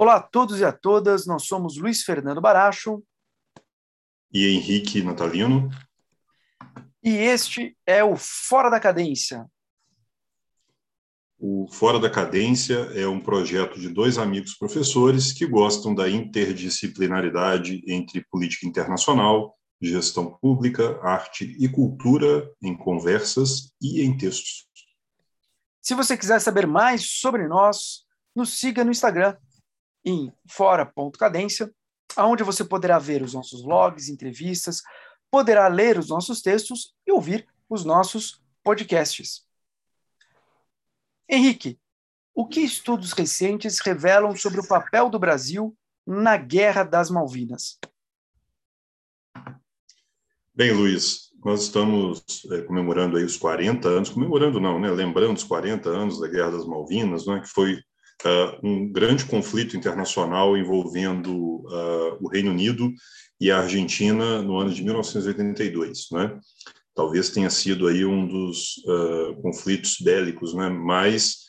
Olá a todos e a todas, nós somos Luiz Fernando Baracho e Henrique Natalino. E este é o Fora da Cadência. O Fora da Cadência é um projeto de dois amigos professores que gostam da interdisciplinaridade entre política internacional, gestão pública, arte e cultura em conversas e em textos. Se você quiser saber mais sobre nós, nos siga no Instagram em fora.cadência, onde você poderá ver os nossos vlogs, entrevistas, poderá ler os nossos textos e ouvir os nossos podcasts. Henrique, o que estudos recentes revelam sobre o papel do Brasil na Guerra das Malvinas? Bem, Luiz, nós estamos é, comemorando aí os 40 anos, comemorando não, né, lembrando os 40 anos da Guerra das Malvinas, né, que foi uh, um grande conflito internacional envolvendo uh, o Reino Unido e a Argentina no ano de 1982, né? Talvez tenha sido aí um dos uh, conflitos bélicos, né, mais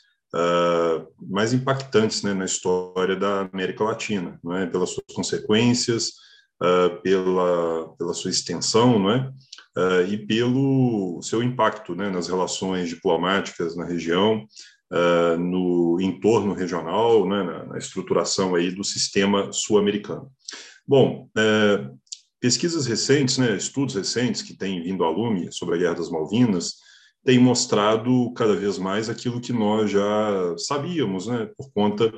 mais impactantes, né, na história da América Latina, não é? Pelas suas consequências, pela pela sua extensão, não é? e pelo seu impacto, né, nas relações diplomáticas na região, uh, no entorno regional, né, na, na, estruturação aí do sistema sul-americano. Bom, uh, pesquisas recentes, né, estudos recentes que têm vindo à lume sobre a Guerra das Malvinas, têm mostrado cada vez mais aquilo que nós já sabíamos, né, por conta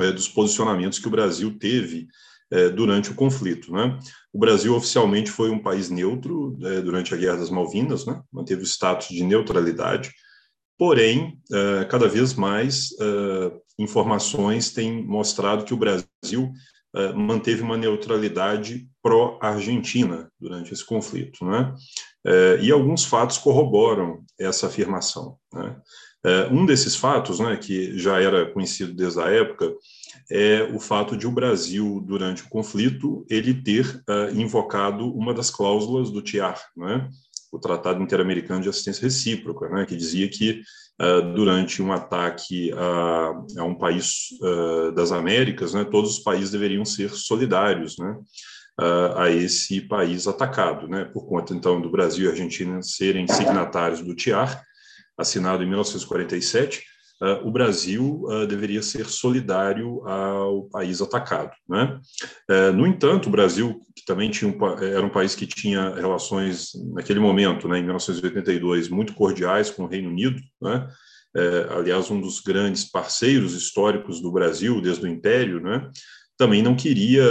é, dos posicionamentos que o Brasil teve durante o conflito. Né? O Brasil oficialmente foi um país neutro durante a Guerra das Malvinas, né? manteve o status de neutralidade, Porém, uh, cada vez mais uh, informações têm mostrado que o Brasil uh, manteve uma neutralidade pró-Argentina durante esse conflito, né? e alguns fatos corroboram essa afirmação. Né? um desses fatos, né, que já era conhecido desde a época, é o fato de o Brasil, durante o conflito, ele ter invocado uma das cláusulas do TIAR, né? O Tratado Interamericano de Assistência Recíproca, né, que dizia que uh, durante um ataque a, a um país uh, das Américas, né, todos os países deveriam ser solidários, né, uh, a esse país atacado, né, por conta então do Brasil e Argentina serem signatários do TIAR, assinado em 1947 uh, o Brasil uh, deveria ser solidário ao país atacado. Né? Uh, no entanto, o Brasil, que também tinha um, era um país que tinha relações, naquele momento, né, em 1982, muito cordiais com o Reino Unido, né? aliás, um dos grandes parceiros históricos do Brasil desde o Império, né? também não queria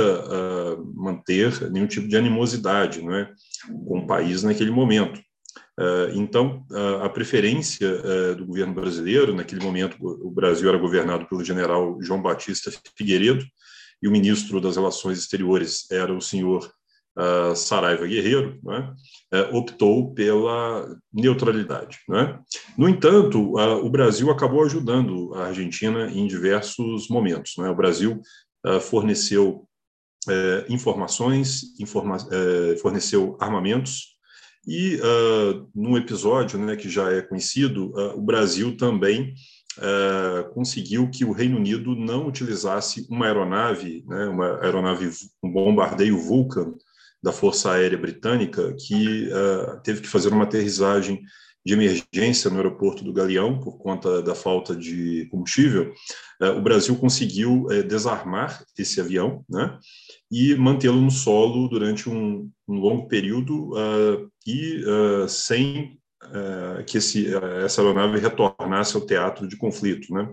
manter nenhum tipo de animosidade né, com o país naquele momento. Eh, então, a preferência eh, do governo brasileiro, naquele momento o Brasil era governado pelo general João Batista Figueiredo, e o ministro das Relações Exteriores era o senhor uh, Saraiva Guerreiro, né, uh, optou pela neutralidade. Né. No entanto, o Brasil acabou ajudando a Argentina em diversos momentos. Né. O Brasil forneceu informações, informa forneceu armamentos, e uh, num episódio né, que já é conhecido, uh, o Brasil também uh, conseguiu que o Reino Unido não utilizasse uma aeronave, né, uma aeronave, um bombardeio Vulcan da Força Aérea Britânica, que teve que fazer uma aterrissagem de emergência no aeroporto do Galeão por conta da falta de combustível. o Brasil conseguiu desarmar esse avião, né? e mantê-lo no solo durante um, um longo período uh, e uh, sem uh, que esse, essa aeronave retornasse ao teatro de conflito. Né?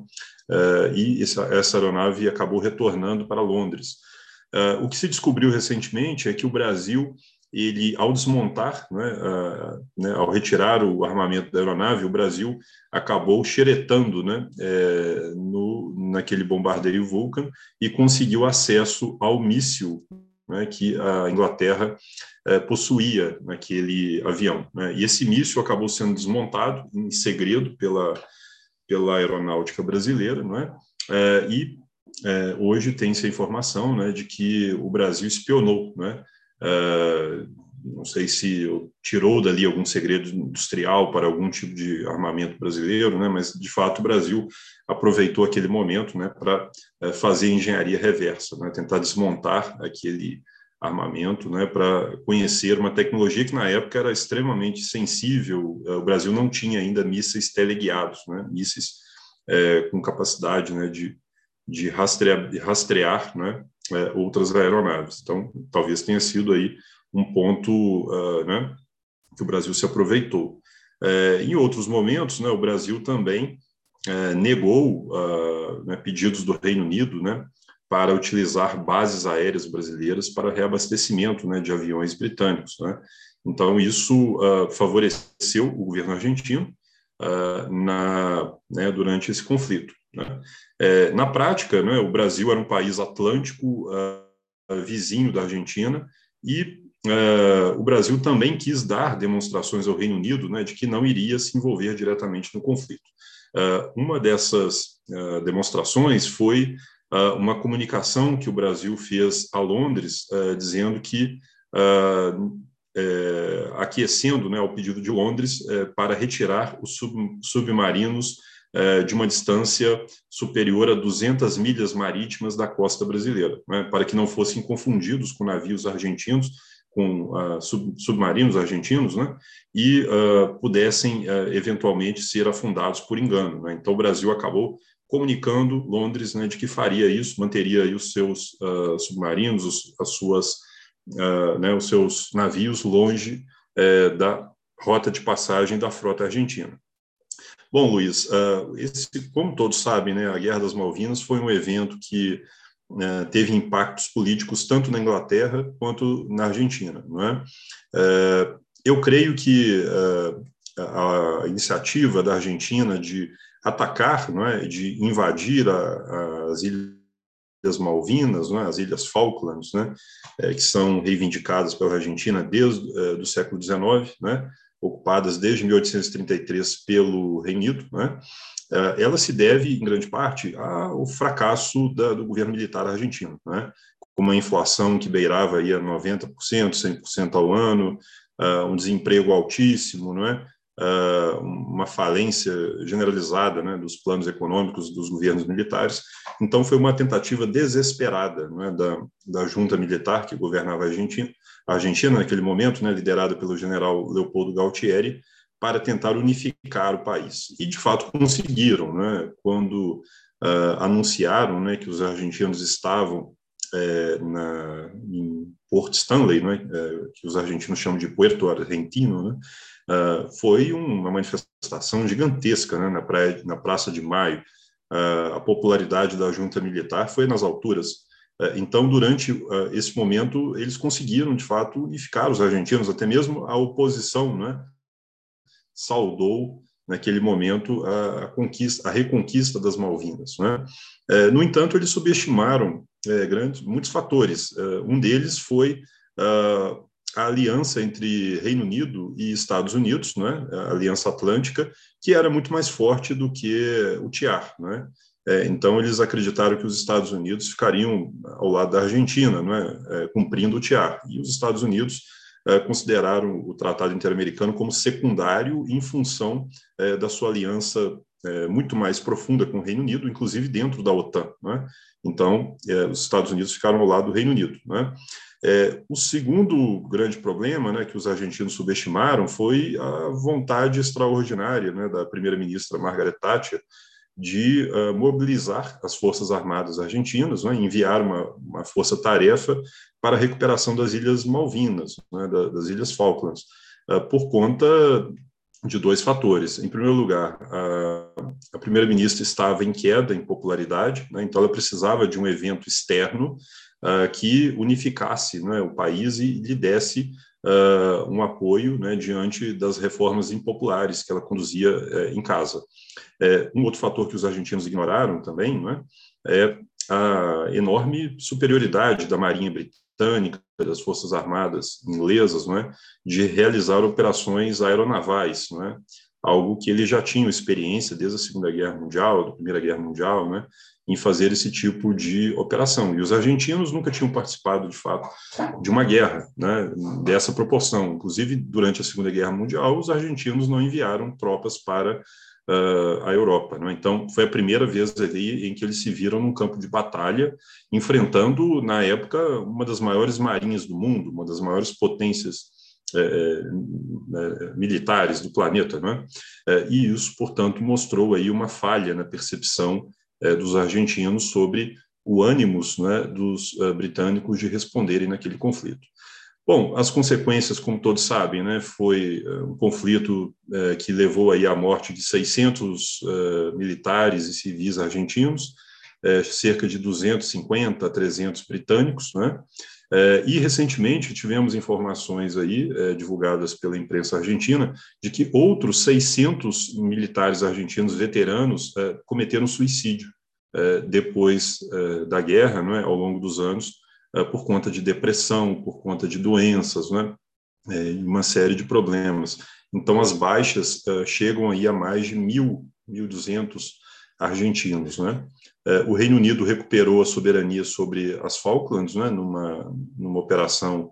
e essa, essa, aeronave acabou retornando para Londres. o que se descobriu recentemente é que o Brasil ele, ao desmontar, né, uh, né, ao retirar o armamento da aeronave, o Brasil acabou xeretando né, é, no, naquele bombardeio Vulcan e conseguiu acesso ao míssil né, que a Inglaterra é, possuía naquele avião. Né, e esse míssil acabou sendo desmontado em segredo pela, pela aeronáutica brasileira, não é? é e é, hoje tem-se a informação né, de que o Brasil espionou né, não sei se tirou dali algum segredo industrial para algum tipo de armamento brasileiro, né, mas de fato o Brasil aproveitou aquele momento né, para é, fazer engenharia reversa, né, tentar desmontar aquele armamento, né, para conhecer uma tecnologia que na época era extremamente sensível. O Brasil não tinha ainda mísseis teleguiados, né, mísseis é, com capacidade né, de, de rastrear, rastrear né, outras aeronaves. Então, talvez tenha sido aí um ponto uh, né, que o Brasil se aproveitou. É, em outros momentos, né, o Brasil também é, negou uh, né, pedidos do Reino Unido né, para utilizar bases aéreas brasileiras para reabastecimento né, de aviões britânicos. Né? Então, isso uh, favoreceu o governo argentino na, né, durante esse conflito. Né? É, na prática, né, o Brasil era um país atlântico vizinho da Argentina e Uh, o Brasil também quis dar demonstrações ao Reino Unido né, de que não iria se envolver diretamente no conflito. Uh, uma dessas uh, demonstrações foi uma comunicação que o Brasil fez a Londres, dizendo que, aquecendo né, ao pedido de Londres, para retirar os sub, submarinos de uma distância superior a 200 milhas marítimas da costa brasileira, né, para que não fossem confundidos com navios argentinos com uh, sub, submarinos argentinos, né, e uh, pudessem uh, eventualmente ser afundados por engano. Né? Então, o Brasil acabou comunicando Londres né, de que faria isso, manteria os seus submarinos, os, as suas, né, os seus navios longe eh, da rota de passagem da frota argentina. Bom, Luiz, esse, como todos sabem, né, a Guerra das Malvinas foi um evento que né, teve impactos políticos tanto na Inglaterra quanto na Argentina. Não é? é eu creio que é, a, iniciativa da Argentina de atacar, não é, de invadir a, as ilhas Malvinas, não é, as ilhas Falklands, né, é, que são reivindicadas pela Argentina desde é, do século XIX, né, ocupadas desde 1833 pelo Reino Unido, né, ela se deve, em grande parte, ao fracasso da, do governo militar argentino, né? com uma inflação que beirava aí a 90%, 100% ao ano, uh, um desemprego altíssimo, não é? Uh, uma falência generalizada né, dos planos econômicos dos governos militares. Então, foi uma tentativa desesperada é, da, da junta militar que governava a Argentina, a Argentina naquele momento, né, liderada pelo general Leopoldo Galtieri, para tentar unificar o país. E, de fato, conseguiram, né? quando uh, anunciaram né, que os argentinos estavam é, na, em Port Stanley, né, é, que os argentinos chamam de Puerto Argentino, né, uh, foi uma manifestação gigantesca né, na, praia, na Praça de Maio. Uh, a popularidade da junta militar foi nas alturas. Uh, então, durante esse momento, eles conseguiram, de fato, unificar os argentinos, até mesmo a oposição, né, saudou naquele momento a, conquista, a reconquista das Malvinas. Né? É, no entanto, eles subestimaram é, grandes, muitos fatores. É, um deles foi a, aliança entre Reino Unido e Estados Unidos, né? a Aliança Atlântica, que era muito mais forte do que o TIAR. Né? É, então, eles acreditaram que os Estados Unidos ficariam ao lado da Argentina, né? Cumprindo o TIAR. E os Estados Unidos consideraram o Tratado Interamericano como secundário em função é, da sua aliança é, muito mais profunda com o Reino Unido, inclusive dentro da OTAN. Né? Então, os Estados Unidos ficaram ao lado do Reino Unido. Né? o segundo grande problema né, que os argentinos subestimaram foi a vontade extraordinária né, da primeira-ministra Margaret Thatcher de uh, mobilizar as Forças Armadas Argentinas, né, enviar uma, uma força-tarefa para a recuperação das Ilhas Malvinas, né, das Ilhas Falklands, uh, por conta de dois fatores. Em primeiro lugar, a, a primeira-ministra estava em queda em popularidade, né, então ela precisava de um evento externo uh, que unificasse né, o país e lhe desse uh, um apoio né, diante das reformas impopulares que ela conduzia uh, em casa. É, um outro fator que os argentinos ignoraram também né, é a enorme superioridade da Marinha Britânica, das Forças Armadas inglesas, né, de realizar operações aeronavais. Né, algo que eles já tinham experiência desde a Segunda Guerra Mundial, da Primeira Guerra Mundial, né, em fazer esse tipo de operação. E os argentinos nunca tinham participado, de fato, de uma guerra né, dessa proporção. Inclusive, durante a Segunda Guerra Mundial, os argentinos não enviaram tropas para uh, a Europa. Né? Então, foi a primeira vez ali em que eles se viram num campo de batalha, enfrentando, na época, uma das maiores marinhas do mundo, uma das maiores potências é, é, militares do planeta, né? É, e isso, portanto, mostrou aí uma falha na percepção dos argentinos sobre o ânimos né, dos uh, britânicos de responderem naquele conflito. Bom, as consequências, como todos sabem, né, foi um conflito uh, que levou aí à morte de 600 uh, militares e civis argentinos, cerca de 250 a 300 britânicos, né, e recentemente tivemos informações aí divulgadas pela imprensa argentina de que outros 600 militares argentinos veteranos cometeram suicídio depois da guerra, não é, ao longo dos anos, por conta de depressão, por conta de doenças, não é, uma série de problemas. Então as baixas chegam aí a mais de mil, 1.200 argentinos, né? É, o Reino Unido recuperou a soberania sobre as Falklands, né, numa, numa operação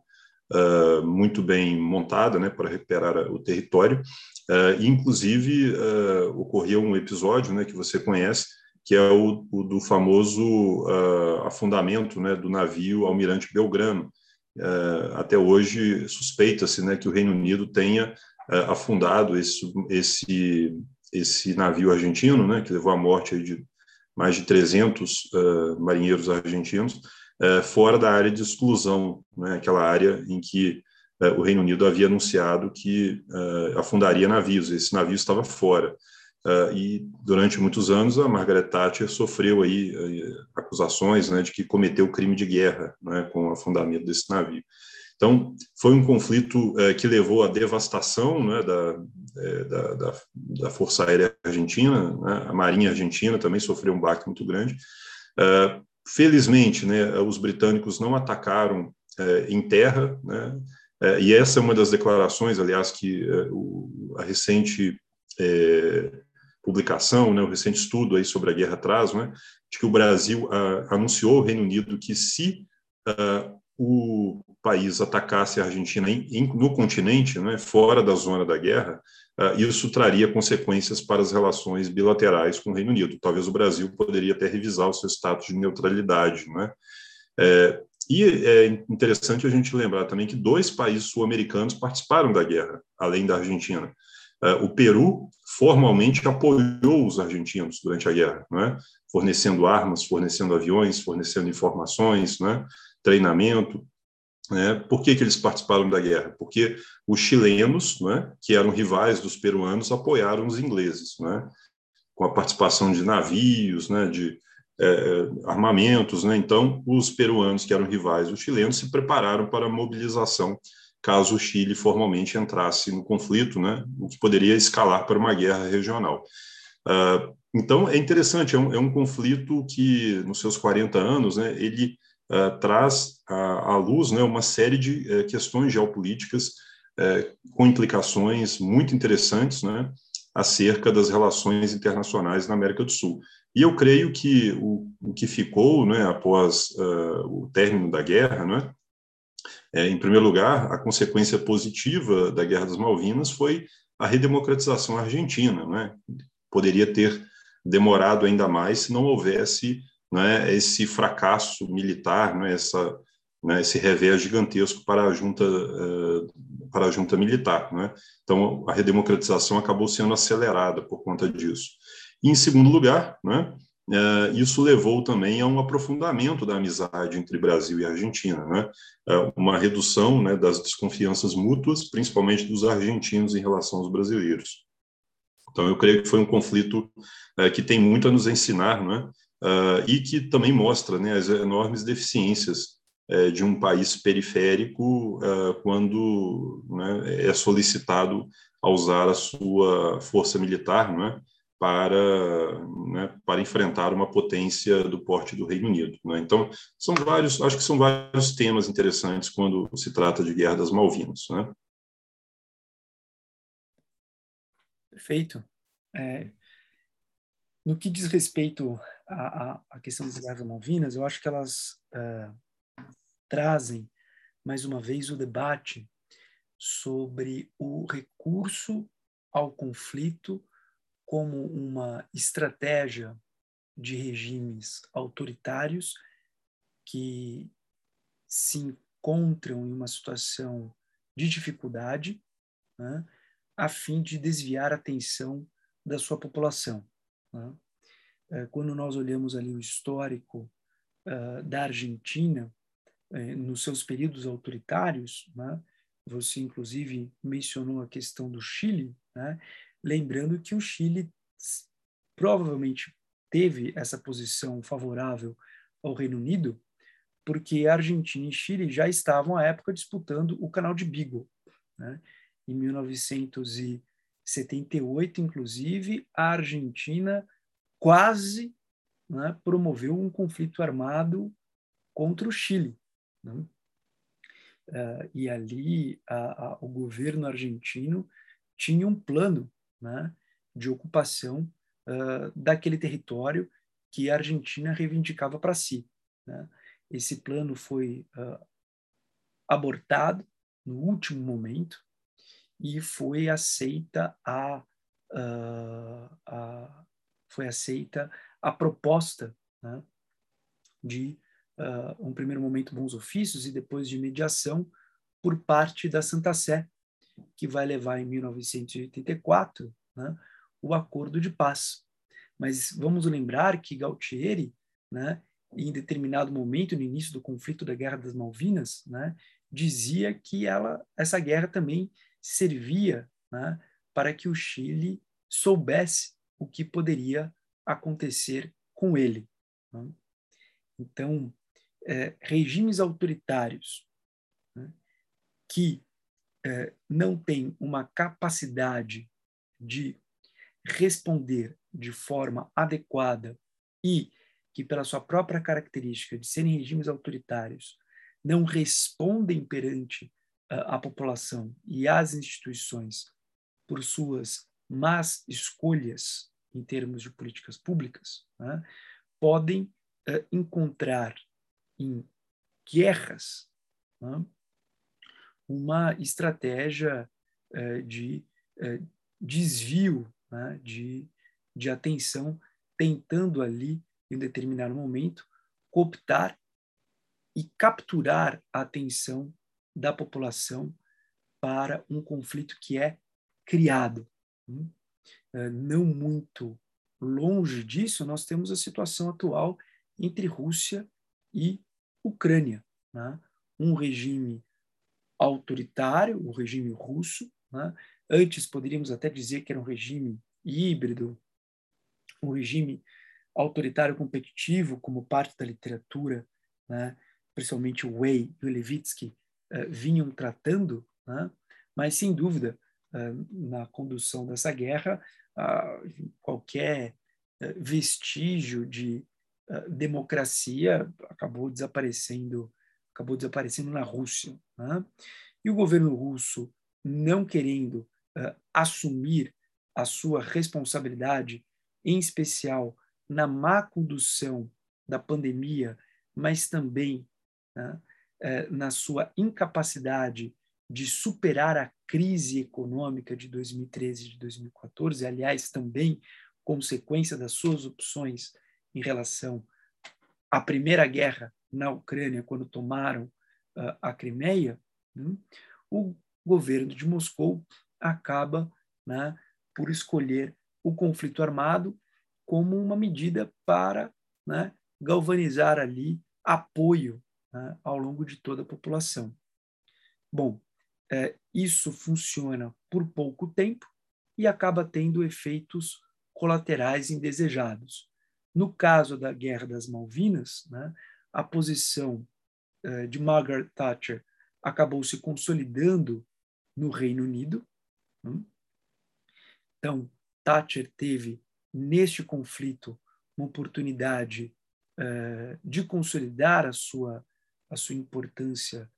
uh, muito bem montada né, para recuperar o território. Uh, inclusive, uh, ocorreu um episódio né, que você conhece, que é o, o do famoso afundamento né, do navio Almirante Belgrano. até hoje, suspeita-se né, que o Reino Unido tenha afundado esse, esse, esse navio argentino, né, que levou à morte de mais de 300 uh, eh, marinheiros argentinos, uh, fora da área de exclusão, né, aquela área em que uh, o Reino Unido havia anunciado que afundaria navios. Esse navio estava fora. E durante muitos anos a Margaret Thatcher sofreu aí acusações né, de que cometeu crime de guerra né, com o afundamento desse navio. Então, foi um conflito que levou à devastação né, da, é, da, da, da, Força Aérea Argentina, né? a Marinha Argentina também sofreu um baque muito grande. Uh, felizmente, né, os britânicos não atacaram uh, em terra, né, uh, e essa é uma das declarações, aliás, que o, a recente publicação, né, o recente estudo aí sobre a guerra traz, né, de que o Brasil anunciou ao Reino Unido que se o país atacasse a Argentina em, em, no continente, né, fora da zona da guerra, uh, isso traria consequências para as relações bilaterais com o Reino Unido. Talvez o Brasil poderia até revisar o seu status de neutralidade. Né? É, e é interessante a gente lembrar também que dois países sul-americanos participaram da guerra, além da Argentina. Uh, o Peru formalmente apoiou os argentinos durante a guerra, né? fornecendo armas, fornecendo aviões, fornecendo informações, né? treinamento. Né? Por que, que eles participaram da guerra? Porque os chilenos, né, que eram rivais dos peruanos, apoiaram os ingleses, né, com a participação de navios, né, de é, armamentos. Né? Então, os peruanos, que eram rivais dos chilenos, se prepararam para a mobilização caso o Chile formalmente entrasse no conflito, né, o que poderia escalar para uma guerra regional. Uh, então, é interessante, é um, é um, conflito que, nos seus 40 anos, né, ele uh, traz à, à luz né, uma série de uh, questões geopolíticas uh, com implicações muito interessantes né, acerca das relações internacionais na América do Sul. E eu creio que o, o que ficou né, após o término da guerra, né, é, em primeiro lugar, a consequência positiva da Guerra das Malvinas foi a redemocratização argentina. Né? Poderia ter demorado ainda mais se não houvesse né, esse fracasso militar, né, essa, né, esse revés gigantesco para a junta, uh, para a junta militar. Né? Então, a redemocratização acabou sendo acelerada por conta disso. E, em segundo lugar, né, uh, isso levou também a um aprofundamento da amizade entre Brasil e Argentina, né? Uh, uma redução né, das desconfianças mútuas, principalmente dos argentinos em relação aos brasileiros. Então, eu creio que foi um conflito que tem muito a nos ensinar, né? e que também mostra né, as enormes deficiências de um país periférico quando né, é solicitado a usar a sua força militar né, para, né, para enfrentar uma potência do porte do Reino Unido. Né? Então, são vários, acho que são vários temas interessantes quando se trata de Guerra das Malvinas. Né? Perfeito. É, no que diz respeito à, à questão das guerras Malvinas, eu acho que elas uh, trazem, mais uma vez, o debate sobre o recurso ao conflito como uma estratégia de regimes autoritários que se encontram em uma situação de dificuldade, né, a fim de desviar a atenção da sua população. Né? É, quando nós olhamos ali o histórico uh, da Argentina, uh, nos seus períodos autoritários, né? você inclusive mencionou a questão do Chile, né? Lembrando que o Chile provavelmente teve essa posição favorável ao Reino Unido, porque Argentina e Chile já estavam à época disputando o Canal de Beagle. Né? Em 1978, inclusive, a Argentina quase né, promoveu um conflito armado contra o Chile. Né? Uh, e ali a, a, o governo argentino tinha um plano né, de ocupação uh, daquele território que a Argentina reivindicava para si. Né? Esse plano foi uh, abortado no último momento e foi aceita a, a foi aceita a proposta né, de um primeiro momento bons ofícios e depois de mediação por parte da Santa Sé, que vai levar em 1984 né, o acordo de paz. Mas vamos lembrar que Galtieri, né, em determinado momento, no início do conflito da Guerra das Malvinas, né, dizia que ela, essa guerra também servia né, para que o Chile soubesse o que poderia acontecer com ele. Né? Então, é, regimes autoritários né, que é, não têm uma capacidade de responder de forma adequada e que, pela sua própria característica de serem regimes autoritários, não respondem perante a, a população e as instituições por suas más escolhas em termos de políticas públicas, né, podem uh, encontrar em guerras né, uma estratégia uh, de uh, desvio né, de, de atenção, tentando ali, em determinado momento, cooptar e capturar a atenção da população para um conflito que é criado. Hum? É, não muito longe disso, nós temos a situação atual entre Rússia e Ucrânia. Né? Um regime autoritário, o regime russo, né? Antes poderíamos até dizer que era um regime híbrido, um regime autoritário competitivo, como parte da literatura, né? principalmente o Way e o Levitsky uh, vinham tratando, né? mas sem dúvida, uh, na condução dessa guerra, qualquer vestígio de democracia acabou desaparecendo, acabou desaparecendo na Rússia. Né? E o governo russo, não querendo uh, assumir a sua responsabilidade, em especial na má condução da pandemia, mas também né, uh, na sua incapacidade de superar a crise econômica de 2013 e de 2014, aliás, também consequência das suas opções em relação à Primeira Guerra na Ucrânia, quando tomaram uh, a Crimeia, né, o governo de Moscou acaba né, por escolher o conflito armado como uma medida para né, galvanizar ali apoio né, ao longo de toda a população. Bom, é, isso funciona por pouco tempo e acaba tendo efeitos colaterais indesejados. No caso da Guerra das Malvinas, né, a posição é, de Margaret Thatcher acabou se consolidando no Reino Unido. Né? Então, Thatcher teve, neste conflito, uma oportunidade uh, de consolidar a sua, a sua importância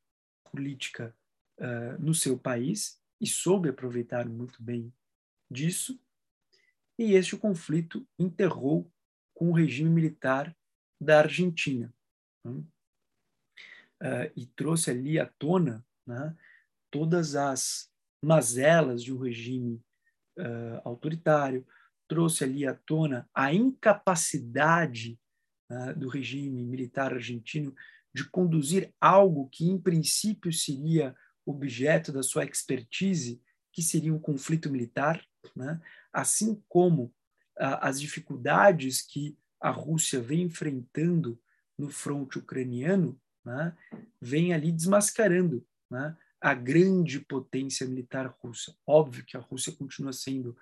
política uh, no seu país e soube aproveitar muito bem disso. e este conflito enterrou com o regime militar da Argentina. Né? Uh, e trouxe ali à tona né, todas as mazelas de um regime uh, autoritário, trouxe ali à tona a incapacidade uh, do regime militar argentino de conduzir algo que, em princípio, seria objeto da sua expertise, que seria um conflito militar, né? assim como uh, as dificuldades que a Rússia vem enfrentando no fronte ucraniano, né? vem ali desmascarando né? a grande potência militar russa. Óbvio que a Rússia continua sendo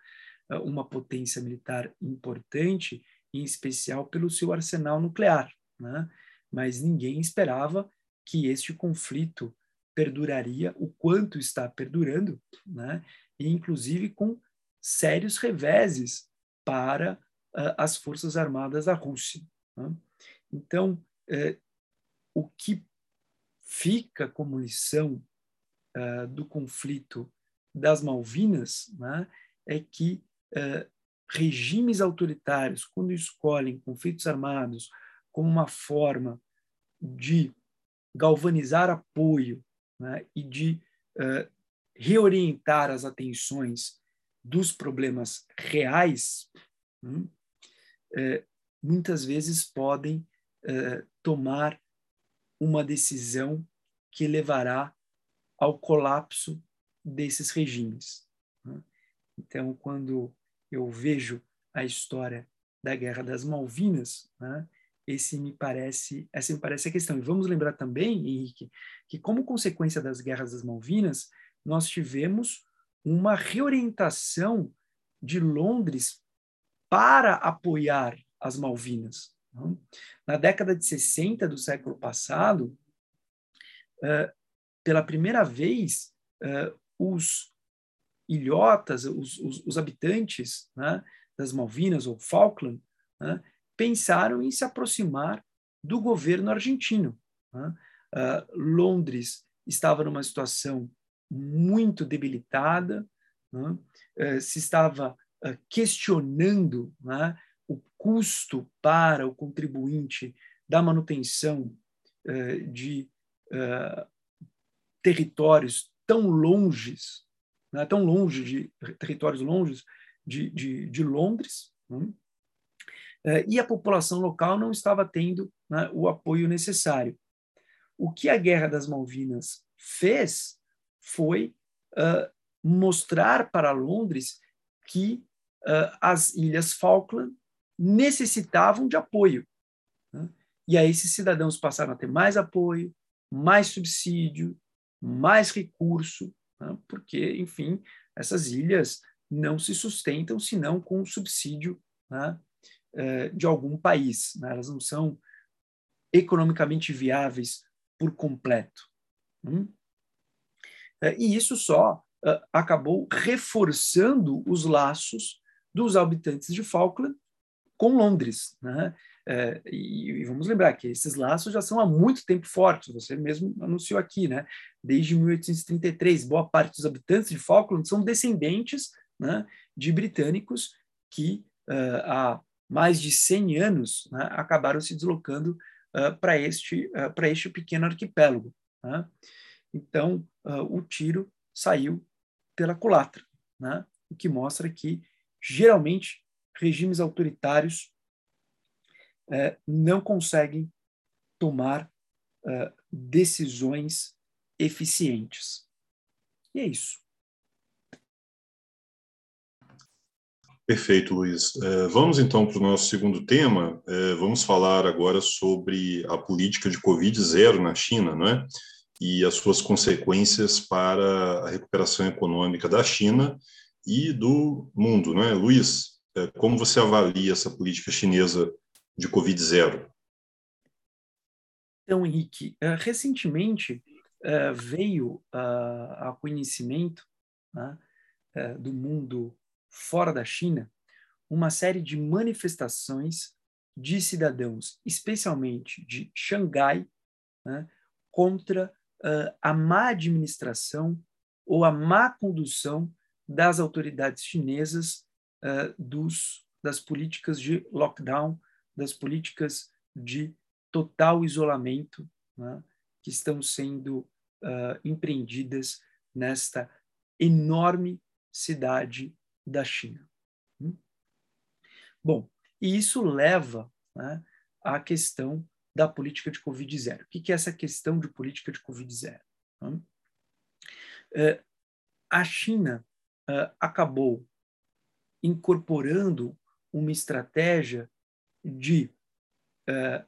uh, uma potência militar importante, em especial pelo seu arsenal nuclear, né? mas ninguém esperava que este conflito perduraria o quanto está perdurando, né? e inclusive com sérios reveses para uh, as Forças Armadas da Rússia. Né? Então, uh, o que fica como lição uh, do conflito das Malvinas né, é que uh, regimes autoritários, quando escolhem conflitos armados como uma forma de galvanizar apoio né, e de uh, reorientar as atenções dos problemas reais, hum, muitas vezes podem tomar uma decisão que levará ao colapso desses regimes. Né? Então, quando eu vejo a história da Guerra das Malvinas, né, esse me parece, essa me parece a questão. E vamos lembrar também, Henrique, que como consequência das Guerras das Malvinas, nós tivemos uma reorientação de Londres para apoiar as Malvinas. Na década de 60 do século passado, pela primeira vez, os ilhotas, os, os, os habitantes né, das Malvinas ou Falkland, né, pensaram em se aproximar do governo argentino. Né? Londres estava numa situação muito debilitada, se estava questionando né, custo para o contribuinte da manutenção uh, de uh, territórios tão longes, né, tão longe de territórios longes de, de, de Londres, né, uh, e a população local não estava tendo né, o apoio necessário. O que a Guerra das Malvinas fez foi mostrar para Londres que as Ilhas Falkland necessitavam de apoio. Né? E aí esses cidadãos passaram a ter mais apoio, mais subsídio, mais recurso, né? porque, enfim, essas ilhas não se sustentam senão com o subsídio né? É, de algum país. Né? Elas não são economicamente viáveis por completo. Hum? É, e isso só é, acabou reforçando os laços dos habitantes de Falkland com Londres. Né? É, e, e, vamos lembrar que esses laços já são há muito tempo fortes, você mesmo anunciou aqui, né? desde 1833. Boa parte dos habitantes de Falkland são descendentes né, de britânicos que uh, há mais de 100 anos né, acabaram se deslocando uh, para este, uh, este pequeno arquipélago. Né? Então, o tiro saiu pela culatra, né? o que mostra que, geralmente, regimes autoritários é, não conseguem tomar é, decisões eficientes. E é isso. Perfeito, Luiz. É, vamos então para o nosso segundo tema. É, vamos falar agora sobre a política de Covid zero na China, não é? E as suas consequências para a recuperação econômica da China e do mundo, não é? Luiz, como você avalia essa política chinesa de Covid zero? Então, Henrique, é, recentemente é, veio a conhecimento né, do mundo fora da China uma série de manifestações de cidadãos, especialmente de Xangai, né, contra a má administração ou a má condução das autoridades chinesas uh, dos, das políticas de lockdown, das políticas de total isolamento né, que estão sendo uh, empreendidas nesta enorme cidade da China. Hum? Bom, e isso leva né, à questão da política de Covid-0. O que é essa questão de política de Covid-0? Hum? Uh, a China acabou incorporando uma estratégia de uh,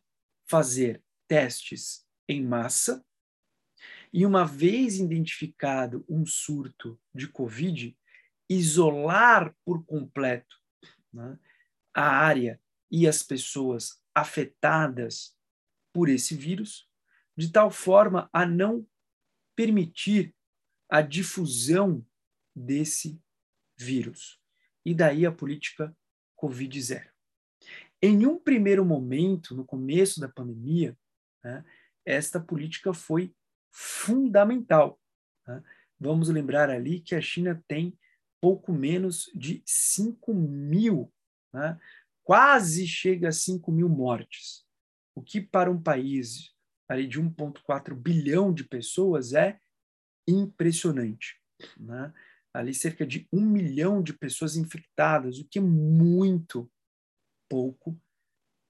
fazer testes em massa e, uma vez identificado um surto de Covid, isolar por completo né, a área e as pessoas afetadas por esse vírus, de tal forma a não permitir a difusão desse vírus. E daí a política Covid-0. Em um primeiro momento, no começo da pandemia, né, esta política foi fundamental. Né? Vamos lembrar ali que a China tem pouco menos de 5 mil, né? quase chega a 5 mil mortes, o que para um país ali de 1,4 bilhão de pessoas é impressionante. Né? Ali cerca de um milhão de pessoas infectadas, o que é muito pouco,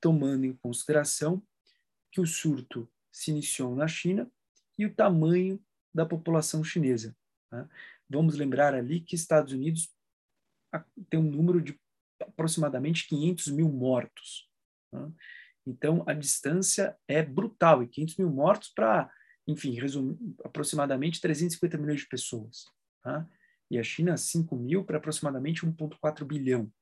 tomando em consideração que o surto se iniciou na China e o tamanho da população chinesa. Né? Vamos lembrar ali que Estados Unidos tem um número de aproximadamente 500 mil mortos. Né? Então, a distância é brutal, e 500 mil mortos para, enfim, resumir, aproximadamente 350 milhões de pessoas. Tá? E a China, 5 mil para aproximadamente 1,4 bilhão.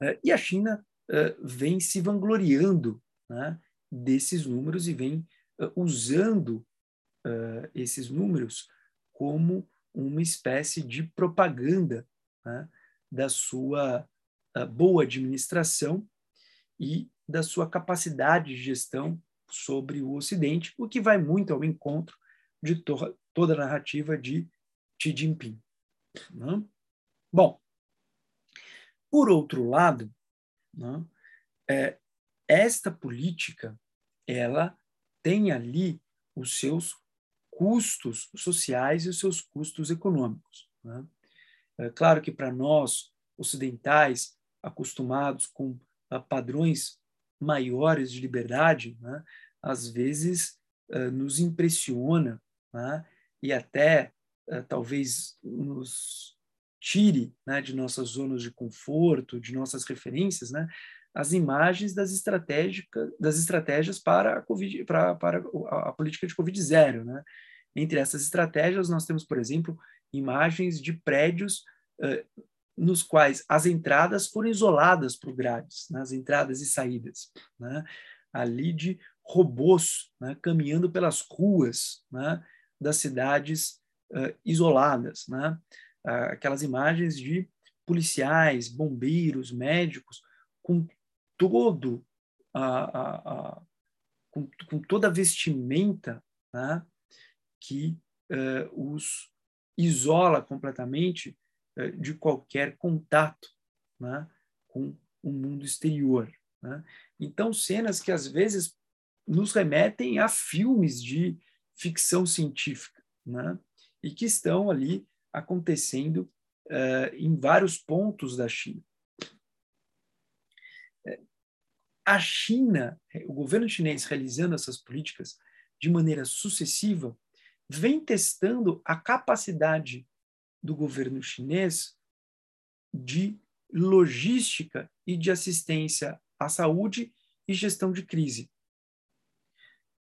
Né? E a China uh, vem se vangloriando né, desses números e vem uh, usando esses números como uma espécie de propaganda né, da sua boa administração e da sua capacidade de gestão sobre o Ocidente, o que vai muito ao encontro de to toda a narrativa de Xi Jinping. Né? Bom, por outro lado, né, é, esta política ela tem ali os seus custos sociais e os seus custos econômicos. Né? É claro que para nós ocidentais acostumados com uh, padrões maiores de liberdade, né, às vezes uh, nos impressiona né, e até uh, talvez nos tire né, de nossas zonas de conforto, de nossas referências, né, as imagens das, das estratégias para a, COVID, para, a política de Covid-0. Né? Entre essas estratégias, nós temos, por exemplo, imagens de prédios uh, nos quais as entradas foram isoladas por grades, né? as entradas e saídas. Né? Ali de robôs né? caminhando pelas ruas né? das cidades uh, isoladas. Né? Uh, aquelas imagens de policiais, bombeiros, médicos, com todo a, a, com, com, toda a vestimenta né? que uh, os isola completamente uh, de qualquer contato né? com o mundo exterior. Né? Então, cenas que às vezes nos remetem a filmes de ficção científica, né? E que estão ali acontecendo uh, em vários pontos da China. A China, o governo chinês realizando essas políticas de maneira sucessiva, vem testando a capacidade do governo chinês de logística e de assistência à saúde e gestão de crise.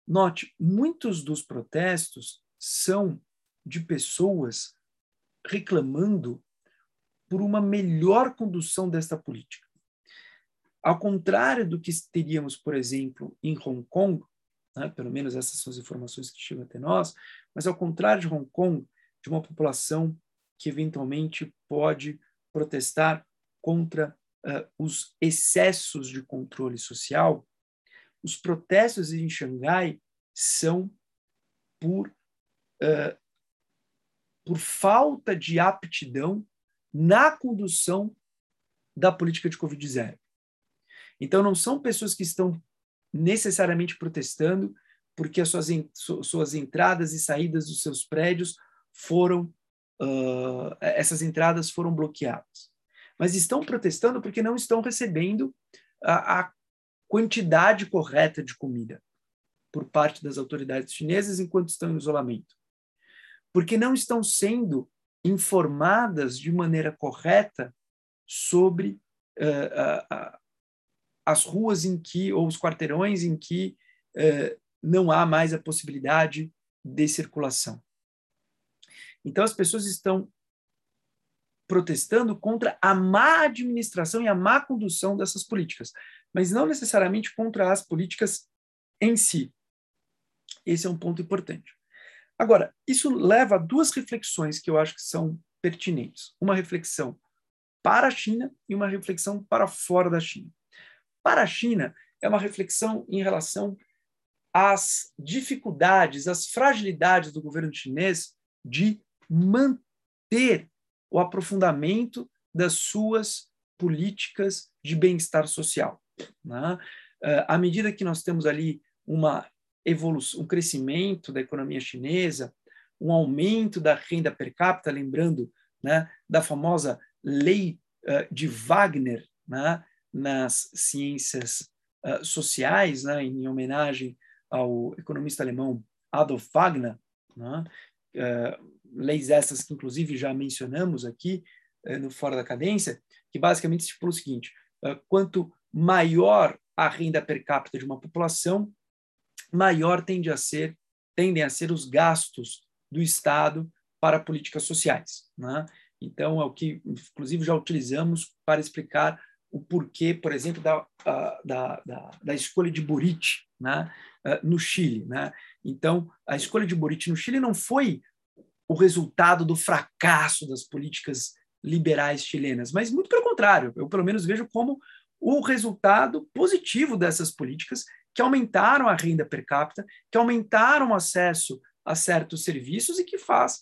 Note, muitos dos protestos são de pessoas reclamando por uma melhor condução desta política. Ao contrário do que teríamos, por exemplo, em Hong Kong, né, pelo menos essas são as informações que chegam até nós, mas ao contrário de Hong Kong, de uma população que eventualmente pode protestar contra uh, os excessos de controle social, os protestos em Xangai são por, uh, por falta de aptidão na condução da política de Covid-0. Então, não são pessoas que estão necessariamente protestando porque as suas, suas entradas e saídas dos seus prédios foram, uh, essas entradas foram bloqueadas. Mas estão protestando porque não estão recebendo a, a quantidade correta de comida por parte das autoridades chinesas enquanto estão em isolamento. Porque não estão sendo informadas de maneira correta sobre uh, uh, as ruas em que, ou os quarteirões em que uh, não há mais a possibilidade de circulação. Então, as pessoas estão protestando contra a má administração e a má condução dessas políticas, mas não necessariamente contra as políticas em si. Esse é um ponto importante. Agora, isso leva a duas reflexões que eu acho que são pertinentes. Uma reflexão para a China e uma reflexão para fora da China. Para a China, é uma reflexão em relação às dificuldades, às fragilidades do governo chinês de manter o aprofundamento das suas políticas de bem-estar social. Né? Eh, à medida que nós temos ali uma evolução, um crescimento da economia chinesa, um aumento da renda per capita, lembrando né, da famosa lei uh, de Wagner né, nas ciências uh, sociais, né, em homenagem ao economista alemão Adolf Wagner, uh, leis essas que inclusive já mencionamos aqui no Fora da Cadência, que basicamente estipula o seguinte: quanto maior a renda per capita de uma população, maior tende a ser, tendem a ser os gastos do Estado para políticas sociais. Né? Então, é o que, inclusive, já utilizamos para explicar o porquê, por exemplo, da, da, da, da escolha de Boric né? no Chile. Né? Então, a escolha de Boric no Chile não foi o resultado do fracasso das políticas liberais chilenas, mas muito pelo contrário, eu pelo menos vejo como o resultado positivo dessas políticas que aumentaram a renda per capita, que aumentaram o acesso a certos serviços e que faz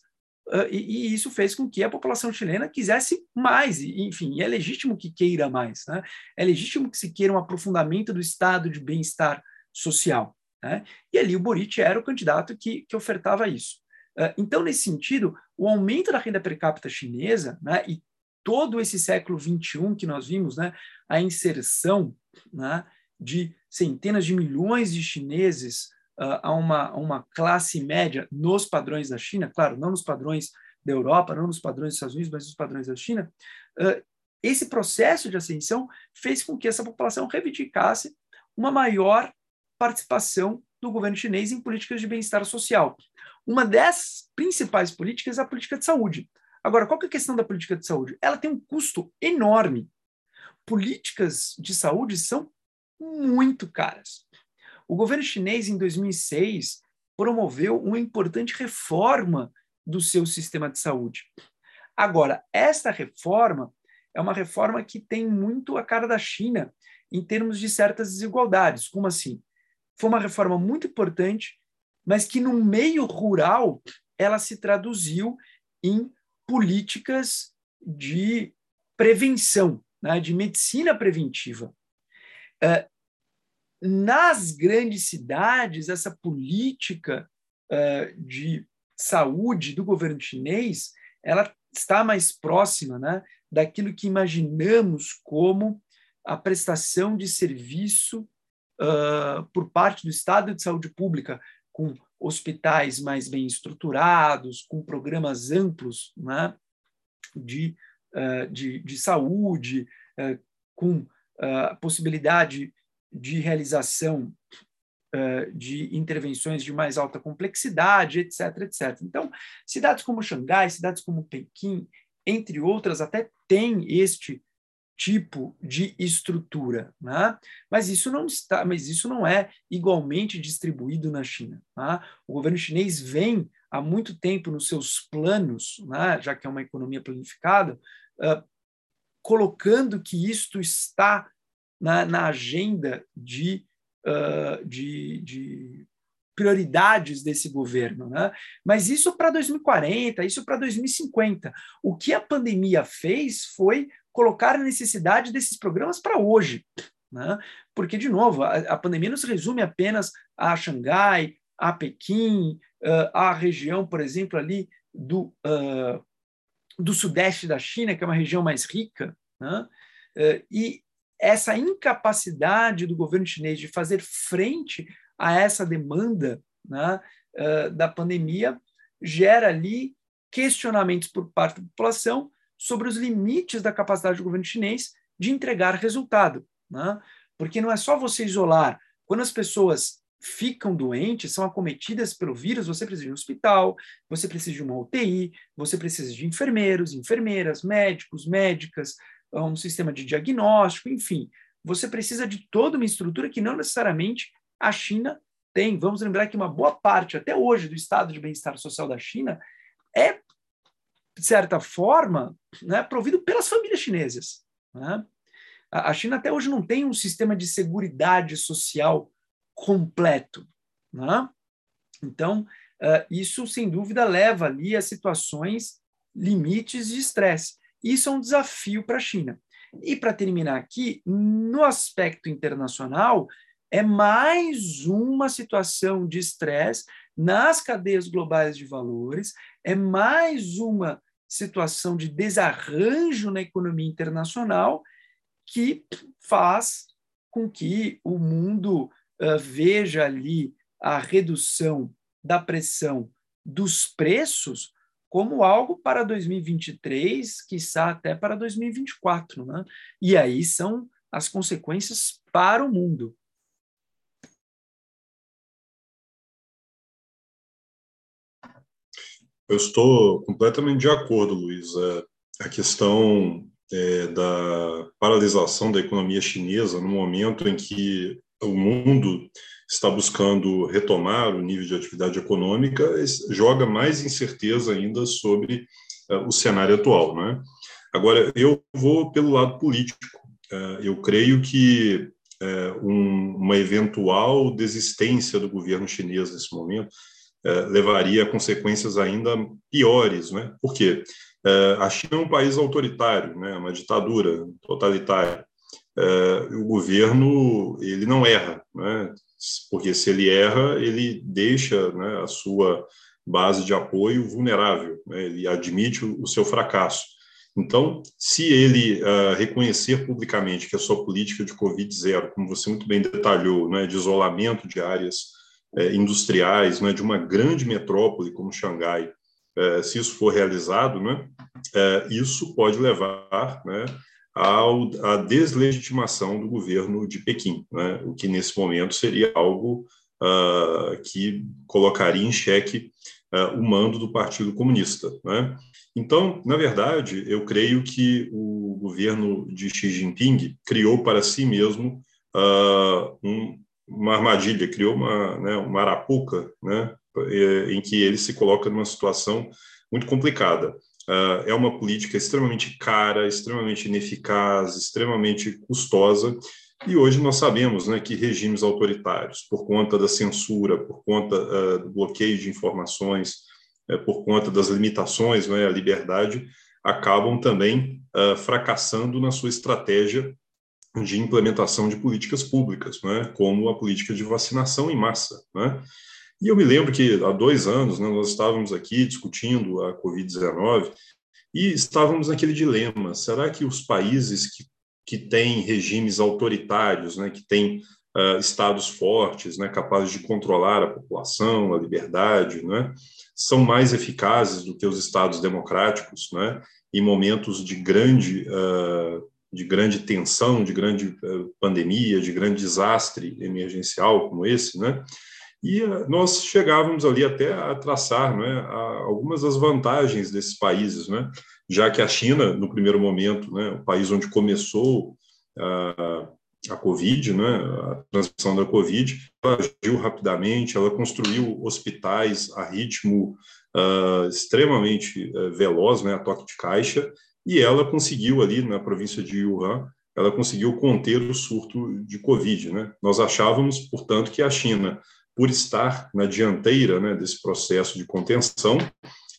uh, e, e, isso fez com que a população chilena quisesse mais, e, enfim, é legítimo que queira mais, né? é legítimo que se queira um aprofundamento do estado de bem-estar social. Né? E ali o Boric era o candidato que, que ofertava isso. Uh, então, nesse sentido, o aumento da renda per capita chinesa né, e todo esse século XXI que nós vimos, né, a inserção né, de centenas de milhões de chineses uh, a, uma, a uma classe média nos padrões da China, claro, não nos padrões da Europa, não nos padrões dos Estados Unidos, mas nos padrões da China, uh, esse processo de ascensão fez com que essa população reivindicasse uma maior participação do governo chinês em políticas de bem-estar social. Uma das principais políticas é a política de saúde. Agora, qual é a questão da política de saúde? Ela tem um custo enorme. Políticas de saúde são muito caras. O governo chinês, em 2006, promoveu uma importante reforma do seu sistema de saúde. Agora, esta reforma é uma reforma que tem muito a cara da China em termos de certas desigualdades. Como assim? Foi uma reforma muito importante, mas que no meio rural ela se traduziu em políticas de prevenção, né, de medicina preventiva. Uh, nas grandes cidades, essa política uh, de saúde do governo chinês ela está mais próxima né, daquilo que imaginamos como a prestação de serviço uh, por parte do Estado de Saúde Pública, com hospitais mais bem estruturados, com programas amplos né, de, uh, de, de, saúde, uh, com a possibilidade de realização de intervenções de mais alta complexidade, etc, etc. Então, cidades como Xangai, cidades como Pequim, entre outras, até têm este tipo de estrutura, né? mas isso não está, mas isso não é igualmente distribuído na China. Tá? O governo chinês vem há muito tempo nos seus planos, né? já que é uma economia planificada, uh, colocando que isto está na, na agenda de, uh, de, de prioridades desse governo, né? Mas isso para 2040, isso para 2050. O que a pandemia fez foi colocar a necessidade desses programas para hoje, né? Porque, de novo, a, a, pandemia não se resume apenas a Xangai, a Pequim, uh, a região, por exemplo, ali do, uh, do sudeste da China, que é uma região mais rica, né? e essa incapacidade do governo chinês de fazer frente a essa demanda né, da pandemia gera ali questionamentos por parte da população sobre os limites da capacidade do governo chinês de entregar resultado. Né? Porque não é só você isolar. Quando as pessoas ficam doentes, são acometidas pelo vírus, você precisa de um hospital, você precisa de uma UTI, você precisa de enfermeiros, enfermeiras, médicos, médicas, um sistema de diagnóstico, enfim. Você precisa de toda uma estrutura que não necessariamente a China tem. Vamos lembrar que uma boa parte, até hoje, do estado de bem-estar social da China é, de certa forma, né, provido pelas famílias chinesas. Né? A China até hoje não tem um sistema de segurança social completo. Né? Então, uh, isso, sem dúvida, leva ali a situações limites de estresse. Isso é um desafio para a China. E, para terminar aqui, no aspecto internacional, é mais uma situação de estresse nas cadeias globais de valores, é mais uma situação de desarranjo na economia internacional que faz com que o mundo uh, veja ali a redução da pressão dos preços como algo para 2023, quiçá até para 2024. Né? E aí são as consequências para o mundo. Eu estou completamente de acordo, Luiz. É, a questão é, da paralisação da economia chinesa no momento em que o mundo está buscando retomar o nível de atividade econômica, joga mais incerteza ainda sobre uh, o cenário atual. Né? Agora, eu vou pelo lado político. Uh, eu creio que uh, um, uma eventual desistência do governo chinês nesse momento levaria a consequências ainda piores. Né? Por quê? É, a China é um país autoritário, né, uma ditadura totalitária. É, o governo ele não erra, né, porque se ele erra, ele deixa né, a sua base de apoio vulnerável, né, ele admite o, seu fracasso. Então, se ele uh, reconhecer publicamente que a sua política de Covid-0, como você muito bem detalhou, né, de isolamento de áreas eh, industriais, né, de uma grande metrópole como Xangai, é, se isso for realizado, né, é, isso pode levar né, à deslegitimação do governo de Pequim, né, o que nesse momento seria algo uh, que colocaria em xeque uh, o mando do Partido Comunista. Né. Então, na verdade, eu creio que o governo de Xi Jinping criou para si mesmo uh, um, uma armadilha, criou uma, né, uma arapuca, né, é, em que ele se coloca numa situação muito complicada. Ah, é uma política extremamente cara, extremamente ineficaz, extremamente custosa, e hoje nós sabemos né, que regimes autoritários, por conta da censura, por conta uh, do bloqueio de informações, uh, por conta das limitações né, à liberdade, acabam também uh, fracassando na sua estratégia de implementação de políticas públicas, né, como a política de vacinação em massa. Né? E eu me lembro que há dois anos né, nós estávamos aqui discutindo a Covid-19 e estávamos naquele dilema: será que os países que, que têm regimes autoritários, né, que têm uh, estados fortes, né, capazes de controlar a população, a liberdade, né, são mais eficazes do que os estados democráticos né, em momentos de grande. Uh, de grande tensão, de grande uh, pandemia, de grande desastre emergencial como esse, né? E eh, nós chegávamos ali até a traçar né, algumas das vantagens desses países, né, já que a China, no primeiro momento, né, o país onde começou a, a Covid, né, a transmissão da Covid, ela agiu rapidamente, ela construiu hospitais a ritmo uh, extremamente uh, veloz, né, a toque de caixa, e ela conseguiu ali na província de Wuhan, ela conseguiu conter o surto de Covid. Né? Nós achávamos, portanto, que a China por estar na dianteira né, desse processo de contenção,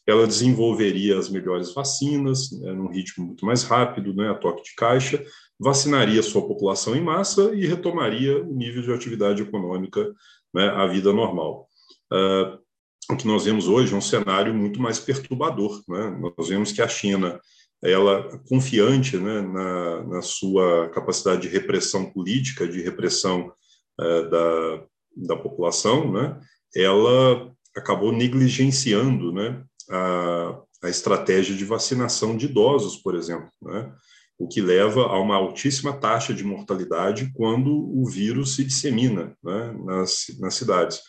ela desenvolveria as melhores vacinas, né, num ritmo muito mais rápido, né, a toque de caixa, vacinaria sua população em massa e retomaria o nível de atividade econômica né, à vida normal. Uh, o que nós vemos hoje é um cenário muito mais perturbador. Né? Nós vemos que a China, ela confiante né, na, na, sua capacidade de repressão política, de repressão uh, da, da população, né, ela acabou negligenciando né, a, a estratégia de vacinação de idosos, por exemplo, né? o que leva a uma altíssima taxa de mortalidade quando o vírus se dissemina né, nas, nas cidades.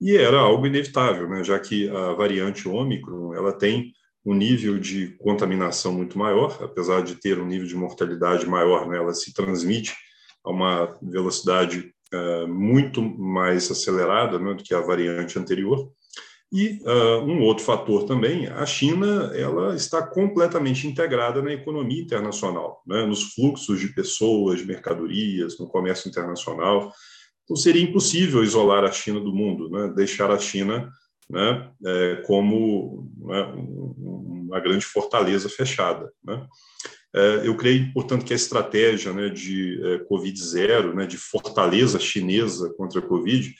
E era algo inevitável, né, já que a variante Ômicron ela tem um nível de contaminação muito maior, apesar de ter um nível de mortalidade maior, né, ela se transmite a uma velocidade uh, muito mais acelerada né, do que a variante anterior. E uh, um outro fator também, a China ela está completamente integrada na economia internacional, né, nos fluxos de pessoas, de mercadorias, no comércio internacional. Então, seria impossível isolar a China do mundo, né, deixar a China né, é, como né, uma grande fortaleza fechada. Né. É, eu creio, portanto, que a estratégia né, de é, Covid-0, né, de fortaleza chinesa contra a Covid,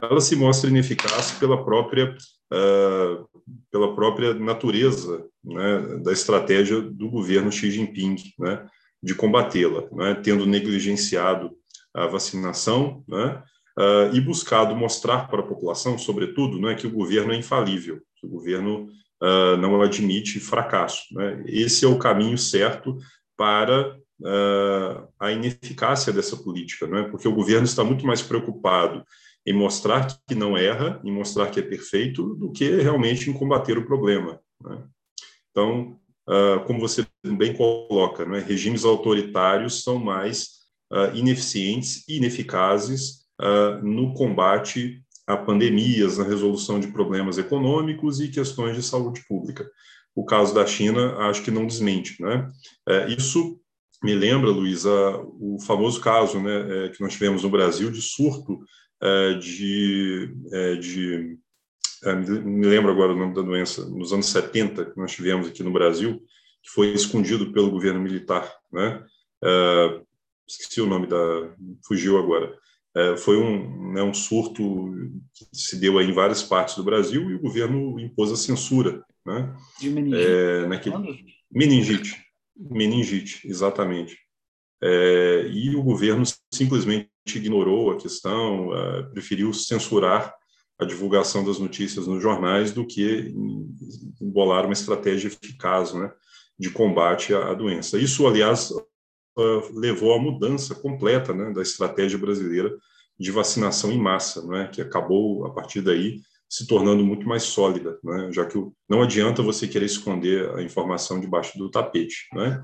ela se mostra ineficaz pela própria uh, pela própria natureza né, da estratégia do governo Xi Jinping né, de combatê-la, né, tendo negligenciado a vacinação né, uh, e buscado mostrar para a população, sobretudo, né, que o governo é infalível, que o governo uh, não admite fracasso. Né. Esse é o caminho certo para a ineficácia dessa política, é? porque o governo está muito mais preocupado em mostrar que não erra, em mostrar que é perfeito, do que realmente em combater o problema. Né? Então, uh, como você bem coloca, né, regimes autoritários são mais uh, ineficientes e ineficazes uh, no combate a pandemias, na resolução de problemas econômicos e questões de saúde pública. O caso da China, acho que não desmente. Né? É, isso me lembra, Luísa, o famoso caso né, é, que nós tivemos no Brasil de surto é, de, é, de é, me lembro agora o nome da doença, nos anos 70, que nós tivemos aqui no Brasil, que foi escondido pelo governo militar, né? esqueci o nome da, fugiu agora. Foi um, né, um surto que se deu em várias partes do Brasil e o governo impôs a censura, né? De meningite. É, naquele, meningite, meningite, exatamente. É, e o governo simplesmente ignorou a questão, uh, preferiu censurar a divulgação das notícias nos jornais do que embolar uma estratégia eficaz né, de combate à, doença. Isso, aliás, levou à mudança completa né, da estratégia brasileira de vacinação em massa, né, que acabou, a partir daí, se tornando muito mais sólida, né, já que não adianta você querer esconder a informação debaixo do tapete. Né.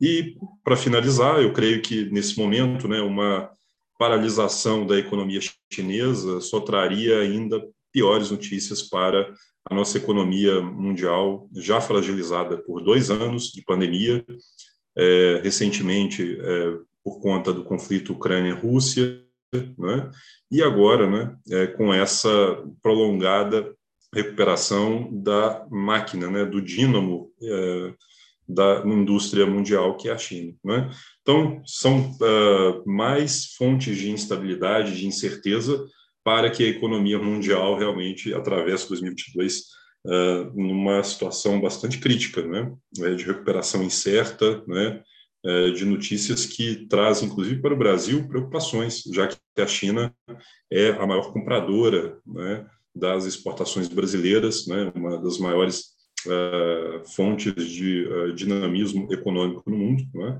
E, para finalizar, eu creio que, nesse momento, né, uma paralisação da economia chinesa só traria ainda piores notícias para a nossa economia mundial, já fragilizada por dois anos de pandemia, é, recentemente é, por conta do conflito Ucrânia-Rússia, né? e agora né, é, com essa prolongada recuperação da máquina, né, do dínamo é, da indústria mundial, que é a China. Né? Então, são uh, mais fontes de instabilidade, de incerteza, para que a economia mundial realmente atravesse 2022 numa situação bastante crítica, né? É, de recuperação incerta, né? É, de notícias que trazem, inclusive, para o Brasil preocupações, já que a China é a maior compradora né, das exportações brasileiras, né, uma das maiores uh, fontes de uh, dinamismo econômico no mundo, né?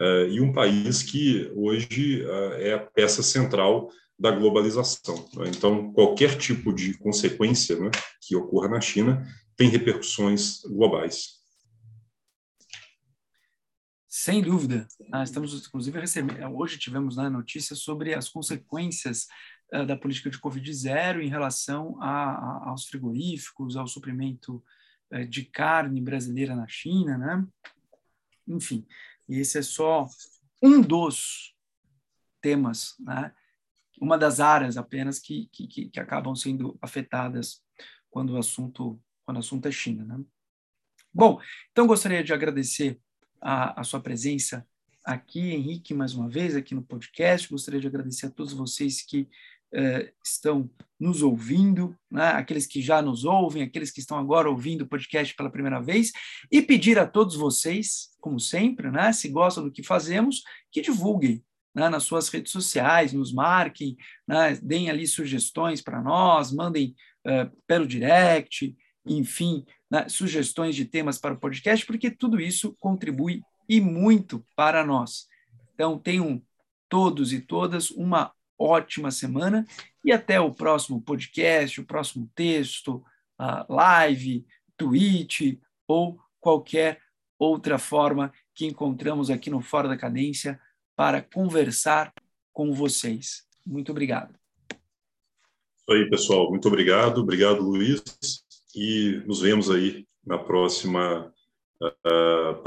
uh, e um país que hoje é a peça central da globalização. Né? Então, qualquer tipo de consequência né, que ocorra na China tem repercussões globais. Sem dúvida. Nós estamos, inclusive, recebendo. Hoje tivemos né, notícias sobre as consequências uh, da política de Covid-0 em relação a, a, aos frigoríficos, ao suprimento eh, de carne brasileira na China, né? Enfim, esse é só um dos temas, né? Uma das áreas apenas que, que, que acabam sendo afetadas quando o assunto, quando o assunto é China. Né? Bom, então gostaria de agradecer a, a sua presença aqui, Henrique, mais uma vez, aqui no podcast. Gostaria de agradecer a todos vocês que eh, estão nos ouvindo, né? aqueles que já nos ouvem, aqueles que estão agora ouvindo o podcast pela primeira vez, e pedir a todos vocês, como sempre, né? se gostam do que fazemos, que divulguem né? nas suas redes sociais, nos marquem, né? deem ali sugestões para nós, mandem uh, pelo direct, enfim, né? sugestões de temas para o podcast, porque tudo isso contribui e muito para nós. Então, tenham todos e todas uma ótima semana e até o próximo podcast, o próximo texto, live, tweet ou qualquer outra forma que encontramos aqui no Fora da Cadência para conversar com vocês. Muito obrigado. Isso aí, pessoal. Muito obrigado. Obrigado, Luiz. E nos vemos aí na próxima uh,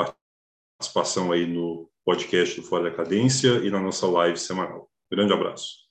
participação aí no podcast do Fora da Cadência e na nossa live semanal. Grande abraço.